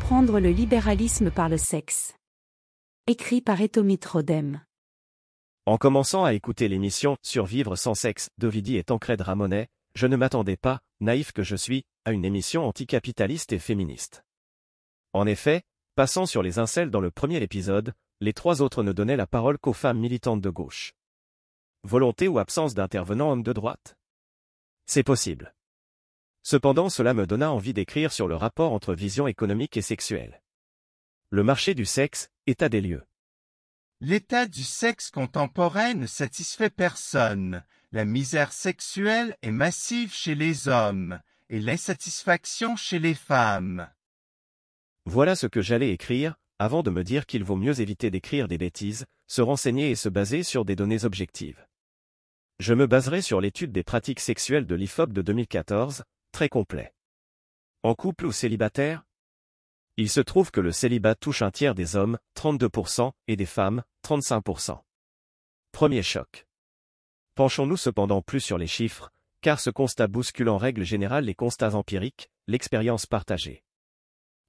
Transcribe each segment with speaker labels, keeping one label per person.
Speaker 1: Comprendre le libéralisme par le sexe. Écrit par Etomit Rodem.
Speaker 2: En commençant à écouter l'émission Survivre sans sexe d'Ovidie et Tancred Ramonet, je ne m'attendais pas, naïf que je suis, à une émission anticapitaliste et féministe. En effet, passant sur les incels dans le premier épisode, les trois autres ne donnaient la parole qu'aux femmes militantes de gauche. Volonté ou absence d'intervenants hommes de droite? C'est possible. Cependant cela me donna envie d'écrire sur le rapport entre vision économique et sexuelle. Le marché du sexe, état des lieux.
Speaker 3: L'état du sexe contemporain ne satisfait personne. La misère sexuelle est massive chez les hommes et l'insatisfaction chez les femmes.
Speaker 2: Voilà ce que j'allais écrire, avant de me dire qu'il vaut mieux éviter d'écrire des bêtises, se renseigner et se baser sur des données objectives. Je me baserai sur l'étude des pratiques sexuelles de l'IFOP de 2014, très complet. En couple ou célibataire Il se trouve que le célibat touche un tiers des hommes, 32%, et des femmes, 35%. Premier choc. Penchons-nous cependant plus sur les chiffres, car ce constat bouscule en règle générale les constats empiriques, l'expérience partagée.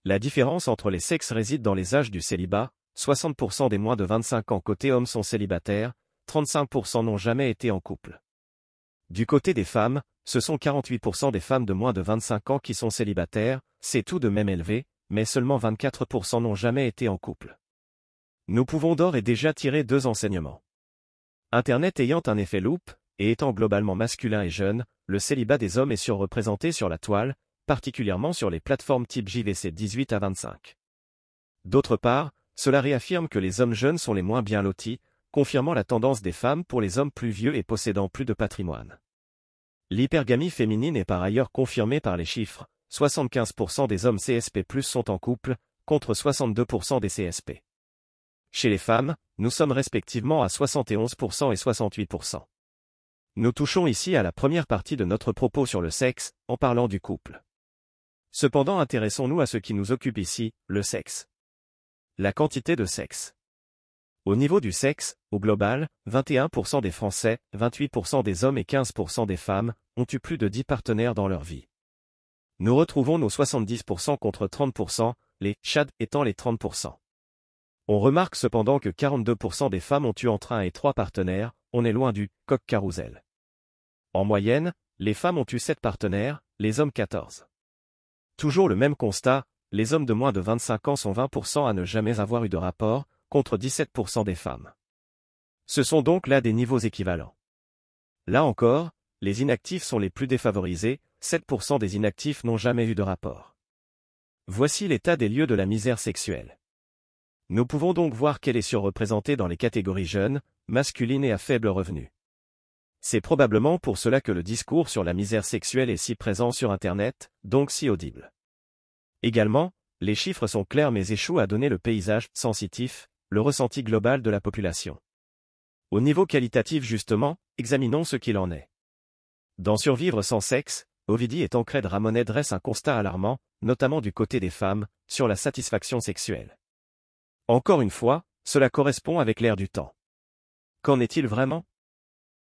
Speaker 2: La différence entre les sexes réside dans les âges du célibat, 60% des moins de 25 ans côté hommes sont célibataires, 35% n'ont jamais été en couple. Du côté des femmes, ce sont 48% des femmes de moins de 25 ans qui sont célibataires, c'est tout de même élevé, mais seulement 24% n'ont jamais été en couple. Nous pouvons d'or et déjà tirer deux enseignements. Internet ayant un effet loupe, et étant globalement masculin et jeune, le célibat des hommes est surreprésenté sur la toile, particulièrement sur les plateformes type JVC 18 à 25. D'autre part, cela réaffirme que les hommes jeunes sont les moins bien lotis, confirmant la tendance des femmes pour les hommes plus vieux et possédant plus de patrimoine. L'hypergamie féminine est par ailleurs confirmée par les chiffres, 75% des hommes CSP+, sont en couple, contre 62% des CSP. Chez les femmes, nous sommes respectivement à 71% et 68%. Nous touchons ici à la première partie de notre propos sur le sexe, en parlant du couple. Cependant intéressons-nous à ce qui nous occupe ici, le sexe. La quantité de sexe. Au niveau du sexe, au global, 21% des Français, 28% des hommes et 15% des femmes, ont eu plus de 10 partenaires dans leur vie. Nous retrouvons nos 70% contre 30%, les Chad étant les 30%. On remarque cependant que 42% des femmes ont eu entre 1 et 3 partenaires, on est loin du coq carousel. En moyenne, les femmes ont eu 7 partenaires, les hommes 14. Toujours le même constat, les hommes de moins de 25 ans sont 20% à ne jamais avoir eu de rapport, contre 17% des femmes. Ce sont donc là des niveaux équivalents. Là encore, les inactifs sont les plus défavorisés, 7% des inactifs n'ont jamais eu de rapport. Voici l'état des lieux de la misère sexuelle. Nous pouvons donc voir qu'elle est surreprésentée dans les catégories jeunes, masculines et à faible revenu. C'est probablement pour cela que le discours sur la misère sexuelle est si présent sur Internet, donc si audible. Également, les chiffres sont clairs mais échouent à donner le paysage sensitif, le ressenti global de la population. Au niveau qualitatif justement, examinons ce qu'il en est. Dans Survivre sans sexe, Ovidie et Tancred Ramonet dressent un constat alarmant, notamment du côté des femmes, sur la satisfaction sexuelle. Encore une fois, cela correspond avec l'ère du temps. Qu'en est-il vraiment?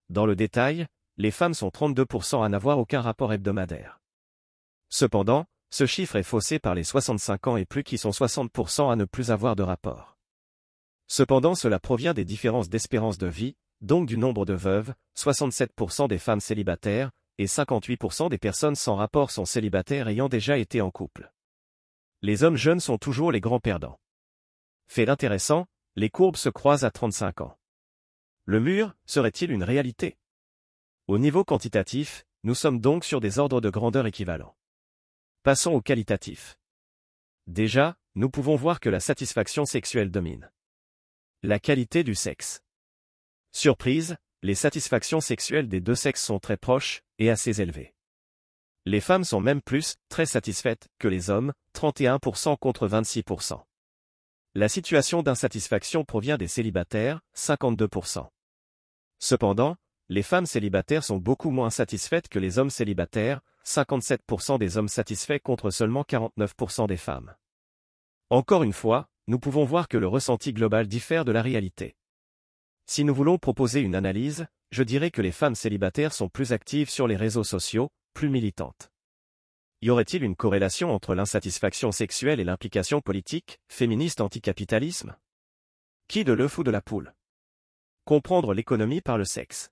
Speaker 2: Dans le détail, les femmes sont 32% à n'avoir aucun rapport hebdomadaire. Cependant, ce chiffre est faussé par les 65 ans et plus qui sont 60% à ne plus avoir de rapport. Cependant cela provient des différences d'espérance de vie, donc du nombre de veuves, 67% des femmes célibataires, et 58% des personnes sans rapport sont célibataires ayant déjà été en couple. Les hommes jeunes sont toujours les grands perdants. Fait intéressant, les courbes se croisent à 35 ans. Le mur, serait-il une réalité? Au niveau quantitatif, nous sommes donc sur des ordres de grandeur équivalents. Passons au qualitatif. Déjà, nous pouvons voir que la satisfaction sexuelle domine. La qualité du sexe. Surprise, les satisfactions sexuelles des deux sexes sont très proches, et assez élevées. Les femmes sont même plus, très satisfaites, que les hommes, 31% contre 26%. La situation d'insatisfaction provient des célibataires, 52%. Cependant, les femmes célibataires sont beaucoup moins satisfaites que les hommes célibataires, 57% des hommes satisfaits contre seulement 49% des femmes. Encore une fois, nous pouvons voir que le ressenti global diffère de la réalité. Si nous voulons proposer une analyse, je dirais que les femmes célibataires sont plus actives sur les réseaux sociaux, plus militantes. Y aurait-il une corrélation entre l'insatisfaction sexuelle et l'implication politique, féministe anticapitalisme? Qui de l'œuf ou de la poule? Comprendre l'économie par le sexe.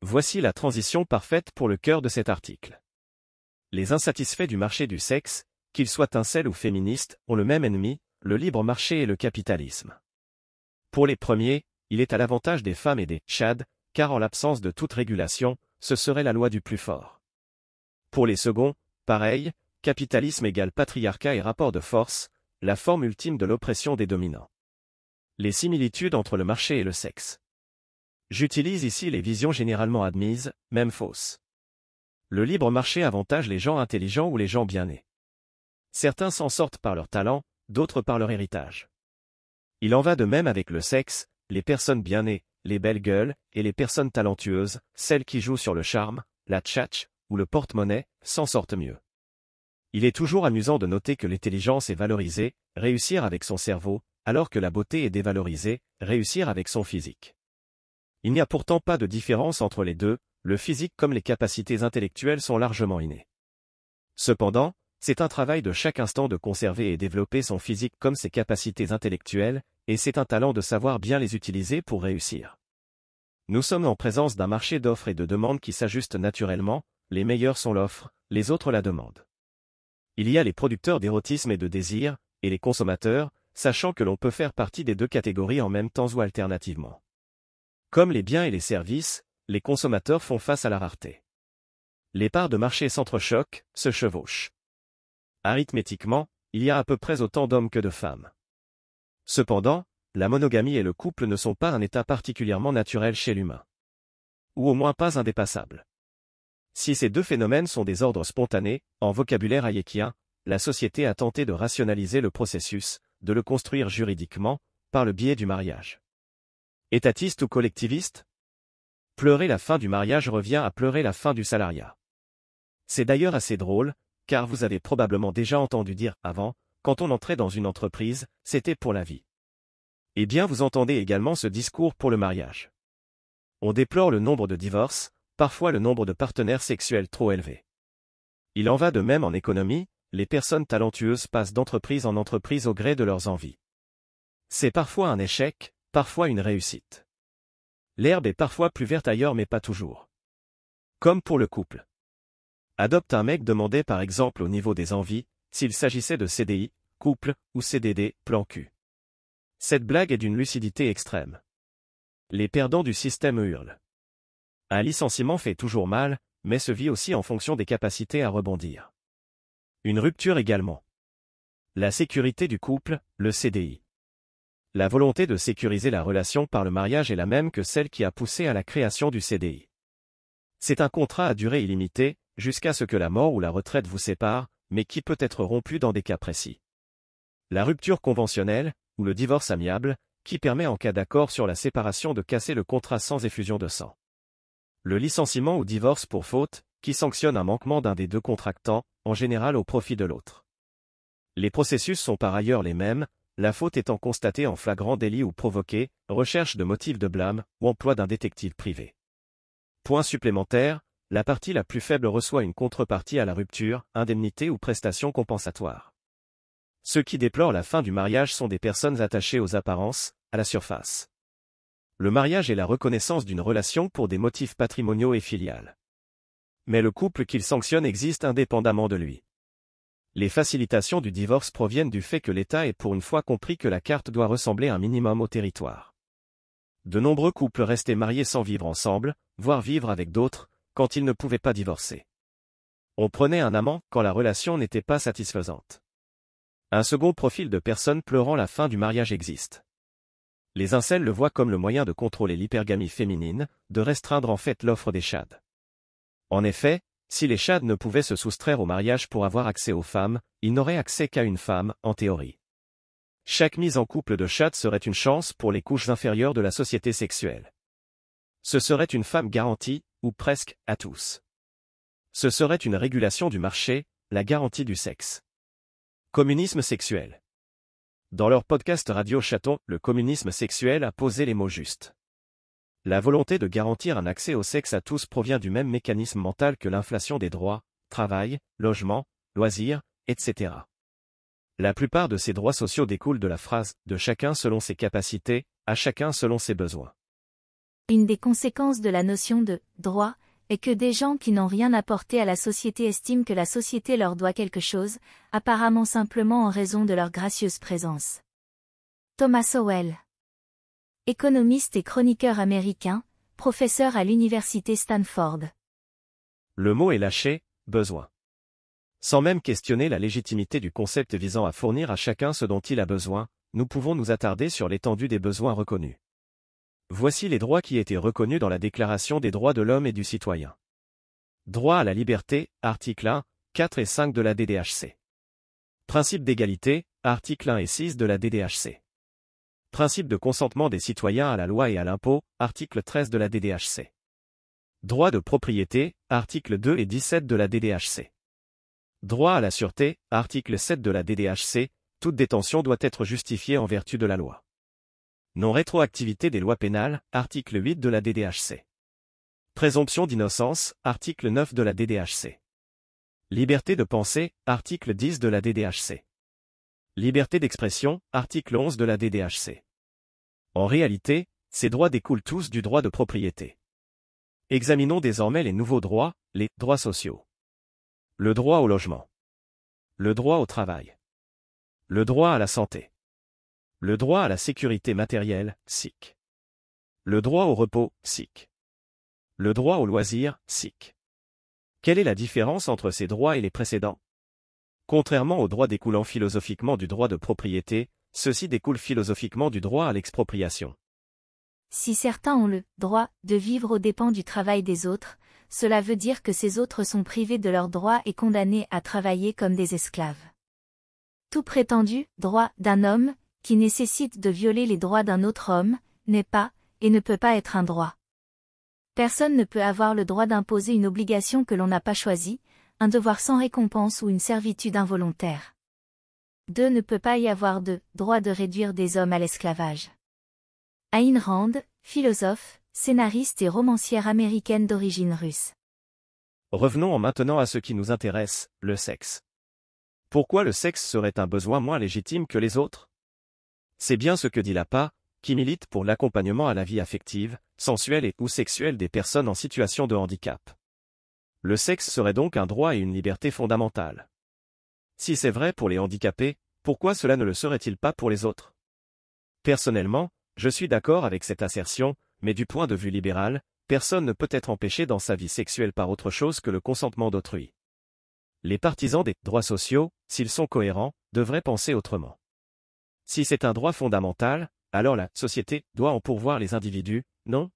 Speaker 2: Voici la transition parfaite pour le cœur de cet article. Les insatisfaits du marché du sexe, qu'ils soient incels ou féministes, ont le même ennemi, le libre marché et le capitalisme. Pour les premiers, il est à l'avantage des femmes et des chad, car en l'absence de toute régulation, ce serait la loi du plus fort. Pour les seconds, pareil, capitalisme égale patriarcat et rapport de force, la forme ultime de l'oppression des dominants. Les similitudes entre le marché et le sexe. J'utilise ici les visions généralement admises, même fausses. Le libre marché avantage les gens intelligents ou les gens bien nés. Certains s'en sortent par leur talent, d'autres par leur héritage. Il en va de même avec le sexe, les personnes bien nées, les belles gueules, et les personnes talentueuses, celles qui jouent sur le charme, la tchatch, ou le porte-monnaie, s'en sortent mieux. Il est toujours amusant de noter que l'intelligence est valorisée, réussir avec son cerveau, alors que la beauté est dévalorisée, réussir avec son physique. Il n'y a pourtant pas de différence entre les deux, le physique comme les capacités intellectuelles sont largement innées. Cependant, c'est un travail de chaque instant de conserver et développer son physique comme ses capacités intellectuelles, et c'est un talent de savoir bien les utiliser pour réussir. Nous sommes en présence d'un marché d'offres et de demandes qui s'ajustent naturellement, les meilleurs sont l'offre, les autres la demande. Il y a les producteurs d'érotisme et de désir, et les consommateurs, sachant que l'on peut faire partie des deux catégories en même temps ou alternativement. Comme les biens et les services, les consommateurs font face à la rareté. Les parts de marché s'entrechoquent, se chevauchent. Arithmétiquement, il y a à peu près autant d'hommes que de femmes. Cependant, la monogamie et le couple ne sont pas un état particulièrement naturel chez l'humain. Ou au moins pas indépassable. Si ces deux phénomènes sont des ordres spontanés, en vocabulaire hayekien, la société a tenté de rationaliser le processus, de le construire juridiquement, par le biais du mariage. Étatiste ou collectiviste? Pleurer la fin du mariage revient à pleurer la fin du salariat. C'est d'ailleurs assez drôle, car vous avez probablement déjà entendu dire avant, quand on entrait dans une entreprise, c'était pour la vie. Eh bien vous entendez également ce discours pour le mariage. On déplore le nombre de divorces, parfois le nombre de partenaires sexuels trop élevé. Il en va de même en économie, les personnes talentueuses passent d'entreprise en entreprise au gré de leurs envies. C'est parfois un échec, parfois une réussite. L'herbe est parfois plus verte ailleurs mais pas toujours. Comme pour le couple. Adopte un mec demandait par exemple au niveau des envies, s'il s'agissait de CDI, couple, ou CDD, plan cul. Cette blague est d'une lucidité extrême. Les perdants du système hurlent. Un licenciement fait toujours mal, mais se vit aussi en fonction des capacités à rebondir. Une rupture également. La sécurité du couple, le CDI. La volonté de sécuriser la relation par le mariage est la même que celle qui a poussé à la création du CDI. C'est un contrat à durée illimitée, jusqu'à ce que la mort ou la retraite vous sépare, mais qui peut être rompu dans des cas précis. La rupture conventionnelle, ou le divorce amiable, qui permet en cas d'accord sur la séparation de casser le contrat sans effusion de sang. Le licenciement ou divorce pour faute, qui sanctionne un manquement d'un des deux contractants, en général au profit de l'autre. Les processus sont par ailleurs les mêmes, la faute étant constatée en flagrant délit ou provoquée, recherche de motifs de blâme, ou emploi d'un détective privé. Point supplémentaire, la partie la plus faible reçoit une contrepartie à la rupture, indemnité ou prestation compensatoire. Ceux qui déplorent la fin du mariage sont des personnes attachées aux apparences, à la surface. Le mariage est la reconnaissance d'une relation pour des motifs patrimoniaux et filiales. Mais le couple qu'il sanctionne existe indépendamment de lui. Les facilitations du divorce proviennent du fait que l'État ait pour une fois compris que la carte doit ressembler un minimum au territoire. De nombreux couples restés mariés sans vivre ensemble, voire vivre avec d'autres, quand ils ne pouvaient pas divorcer. On prenait un amant quand la relation n'était pas satisfaisante. Un second profil de personnes pleurant la fin du mariage existe. Les incels le voient comme le moyen de contrôler l'hypergamie féminine, de restreindre en fait l'offre des chads. En effet, si les chads ne pouvaient se soustraire au mariage pour avoir accès aux femmes, ils n'auraient accès qu'à une femme, en théorie. Chaque mise en couple de chads serait une chance pour les couches inférieures de la société sexuelle. Ce serait une femme garantie, ou presque, à tous. Ce serait une régulation du marché, la garantie du sexe. Communisme sexuel. Dans leur podcast Radio Chaton, le communisme sexuel a posé les mots justes. La volonté de garantir un accès au sexe à tous provient du même mécanisme mental que l'inflation des droits, travail, logement, loisirs, etc. La plupart de ces droits sociaux découlent de la phrase de chacun selon ses capacités, à chacun selon ses besoins.
Speaker 4: Une des conséquences de la notion de droit est que des gens qui n'ont rien apporté à la société estiment que la société leur doit quelque chose, apparemment simplement en raison de leur gracieuse présence. Thomas Sowell Économiste et chroniqueur américain, professeur à l'université Stanford.
Speaker 2: Le mot est lâché, besoin. Sans même questionner la légitimité du concept visant à fournir à chacun ce dont il a besoin, nous pouvons nous attarder sur l'étendue des besoins reconnus. Voici les droits qui étaient reconnus dans la Déclaration des droits de l'homme et du citoyen. Droit à la liberté, article 1, 4 et 5 de la DDHC. Principe d'égalité, article 1 et 6 de la DDHC. Principe de consentement des citoyens à la loi et à l'impôt, article 13 de la DDHC. Droit de propriété, article 2 et 17 de la DDHC. Droit à la sûreté, article 7 de la DDHC, toute détention doit être justifiée en vertu de la loi. Non-rétroactivité des lois pénales, article 8 de la DDHC. Présomption d'innocence, article 9 de la DDHC. Liberté de pensée, article 10 de la DDHC. Liberté d'expression, article 11 de la DDHC. En réalité, ces droits découlent tous du droit de propriété. Examinons désormais les nouveaux droits, les droits sociaux. Le droit au logement. Le droit au travail. Le droit à la santé. Le droit à la sécurité matérielle, SIC. Le droit au repos, SIC. Le droit au loisir, SIC. Quelle est la différence entre ces droits et les précédents? Contrairement aux droits découlant philosophiquement du droit de propriété, ceux-ci découlent philosophiquement du droit à l'expropriation.
Speaker 4: Si certains ont le droit de vivre aux dépens du travail des autres, cela veut dire que ces autres sont privés de leurs droits et condamnés à travailler comme des esclaves. Tout prétendu droit d'un homme, qui nécessite de violer les droits d'un autre homme, n'est pas, et ne peut pas être un droit. Personne ne peut avoir le droit d'imposer une obligation que l'on n'a pas choisie, un devoir sans récompense ou une servitude involontaire. 2. Ne peut pas y avoir de droit de réduire des hommes à l'esclavage. Ayn Rand, philosophe, scénariste et romancière américaine d'origine russe.
Speaker 2: Revenons en maintenant à ce qui nous intéresse, le sexe. Pourquoi le sexe serait un besoin moins légitime que les autres? C'est bien ce que dit l'APA, qui milite pour l'accompagnement à la vie affective, sensuelle et ou sexuelle des personnes en situation de handicap. Le sexe serait donc un droit et une liberté fondamentale. Si c'est vrai pour les handicapés, pourquoi cela ne le serait-il pas pour les autres? Personnellement, je suis d'accord avec cette assertion, mais du point de vue libéral, personne ne peut être empêché dans sa vie sexuelle par autre chose que le consentement d'autrui. Les partisans des droits sociaux, s'ils sont cohérents, devraient penser autrement. Si c'est un droit fondamental, alors la société doit en pourvoir les individus, non?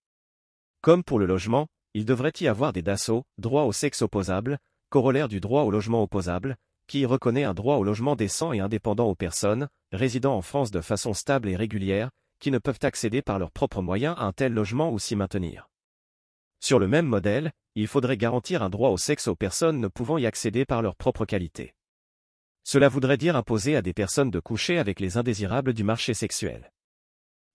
Speaker 2: Comme pour le logement, il devrait y avoir des DASSO, droit au sexe opposable, corollaire du droit au logement opposable, qui reconnaît un droit au logement décent et indépendant aux personnes, résidant en France de façon stable et régulière, qui ne peuvent accéder par leurs propres moyens à un tel logement ou s'y maintenir. Sur le même modèle, il faudrait garantir un droit au sexe aux personnes ne pouvant y accéder par leur propre qualité. Cela voudrait dire imposer à des personnes de coucher avec les indésirables du marché sexuel.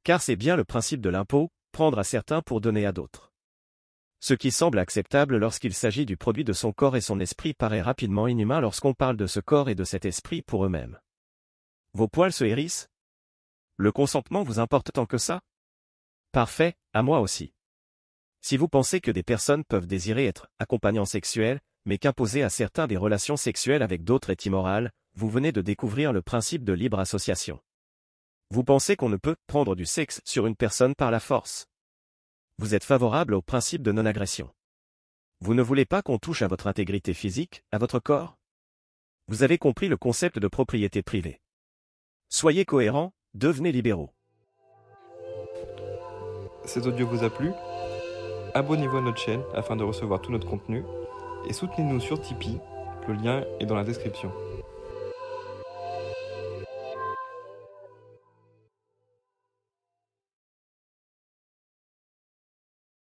Speaker 2: Car c'est bien le principe de l'impôt, prendre à certains pour donner à d'autres. Ce qui semble acceptable lorsqu'il s'agit du produit de son corps et son esprit paraît rapidement inhumain lorsqu'on parle de ce corps et de cet esprit pour eux-mêmes. Vos poils se hérissent? Le consentement vous importe tant que ça? Parfait, à moi aussi. Si vous pensez que des personnes peuvent désirer être accompagnants sexuels, mais qu'imposer à certains des relations sexuelles avec d'autres est immoral, vous venez de découvrir le principe de libre association. Vous pensez qu'on ne peut prendre du sexe sur une personne par la force vous êtes favorable au principe de non-agression. Vous ne voulez pas qu'on touche à votre intégrité physique, à votre corps? Vous avez compris le concept de propriété privée. Soyez cohérents, devenez libéraux.
Speaker 5: Cet audio vous a plu? Abonnez-vous à notre chaîne afin de recevoir tout notre contenu et soutenez-nous sur Tipeee, le lien est dans la description.